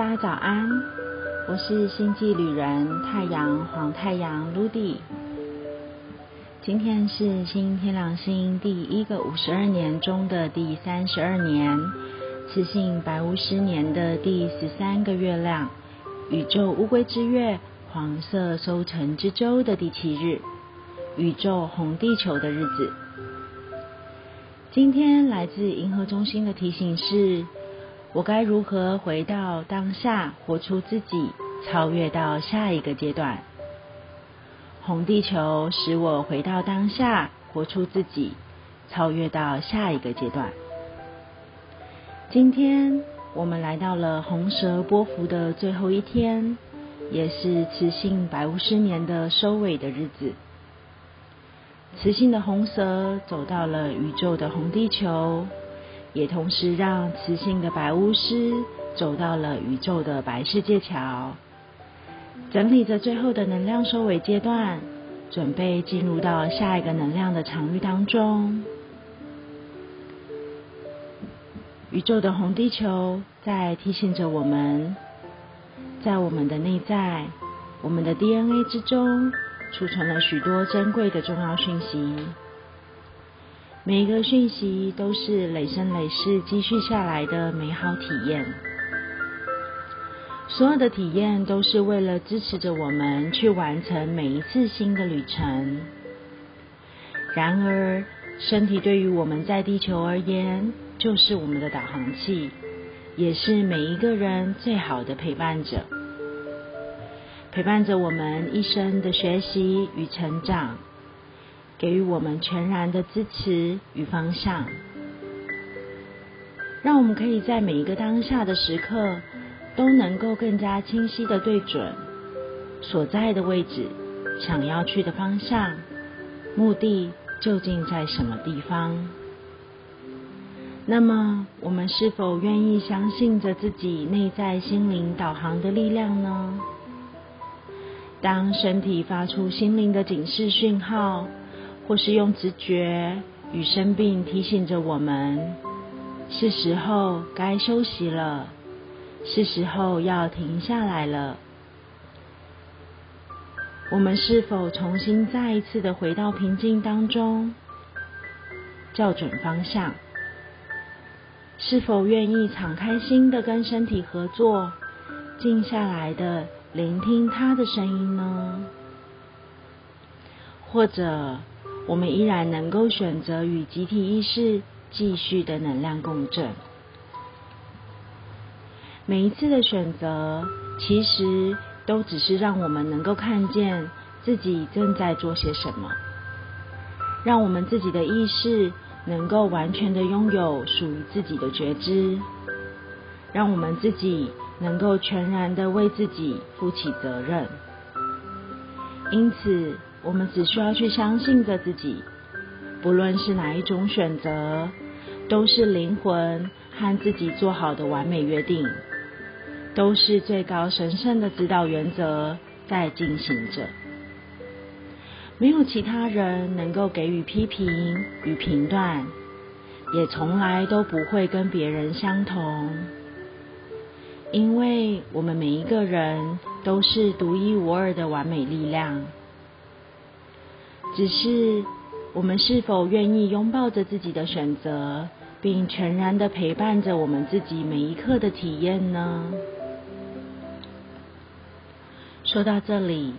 大家早安，我是星际旅人太阳黄太阳 Ludy。今天是新天狼星第一个五十二年中的第三十二年，雌性白巫师年的第十三个月亮，宇宙乌龟之月黄色收成之周的第七日，宇宙红地球的日子。今天来自银河中心的提醒是。我该如何回到当下，活出自己，超越到下一个阶段？红地球使我回到当下，活出自己，超越到下一个阶段。今天我们来到了红蛇波幅的最后一天，也是雌性白巫师年的收尾的日子。雌性的红蛇走到了宇宙的红地球。也同时让雌性的白巫师走到了宇宙的白世界桥，整理着最后的能量收尾阶段，准备进入到下一个能量的场域当中。宇宙的红地球在提醒着我们，在我们的内在，我们的 DNA 之中储存了许多珍贵的重要讯息。每一个讯息都是累生累世积蓄下来的美好体验，所有的体验都是为了支持着我们去完成每一次新的旅程。然而，身体对于我们在地球而言，就是我们的导航器，也是每一个人最好的陪伴者，陪伴着我们一生的学习与成长。给予我们全然的支持与方向，让我们可以在每一个当下的时刻，都能够更加清晰的对准所在的位置、想要去的方向、目的究竟在什么地方。那么，我们是否愿意相信着自己内在心灵导航的力量呢？当身体发出心灵的警示讯号。或是用直觉与生病提醒着我们，是时候该休息了，是时候要停下来了。我们是否重新再一次的回到平静当中，校准方向？是否愿意敞开心的跟身体合作，静下来的聆听他的声音呢？或者？我们依然能够选择与集体意识继续的能量共振。每一次的选择，其实都只是让我们能够看见自己正在做些什么，让我们自己的意识能够完全的拥有属于自己的觉知，让我们自己能够全然的为自己负起责任。因此。我们只需要去相信着自己，不论是哪一种选择，都是灵魂和自己做好的完美约定，都是最高神圣的指导原则在进行着。没有其他人能够给予批评与评断，也从来都不会跟别人相同，因为我们每一个人都是独一无二的完美力量。只是我们是否愿意拥抱着自己的选择，并全然的陪伴着我们自己每一刻的体验呢？说到这里，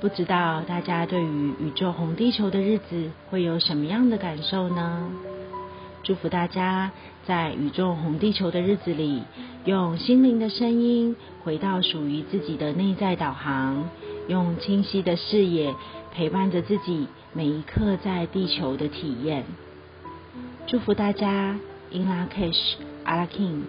不知道大家对于宇宙红地球的日子会有什么样的感受呢？祝福大家在宇宙红地球的日子里，用心灵的声音回到属于自己的内在导航，用清晰的视野。陪伴着自己每一刻在地球的体验，祝福大家，In La Kish，阿拉 King。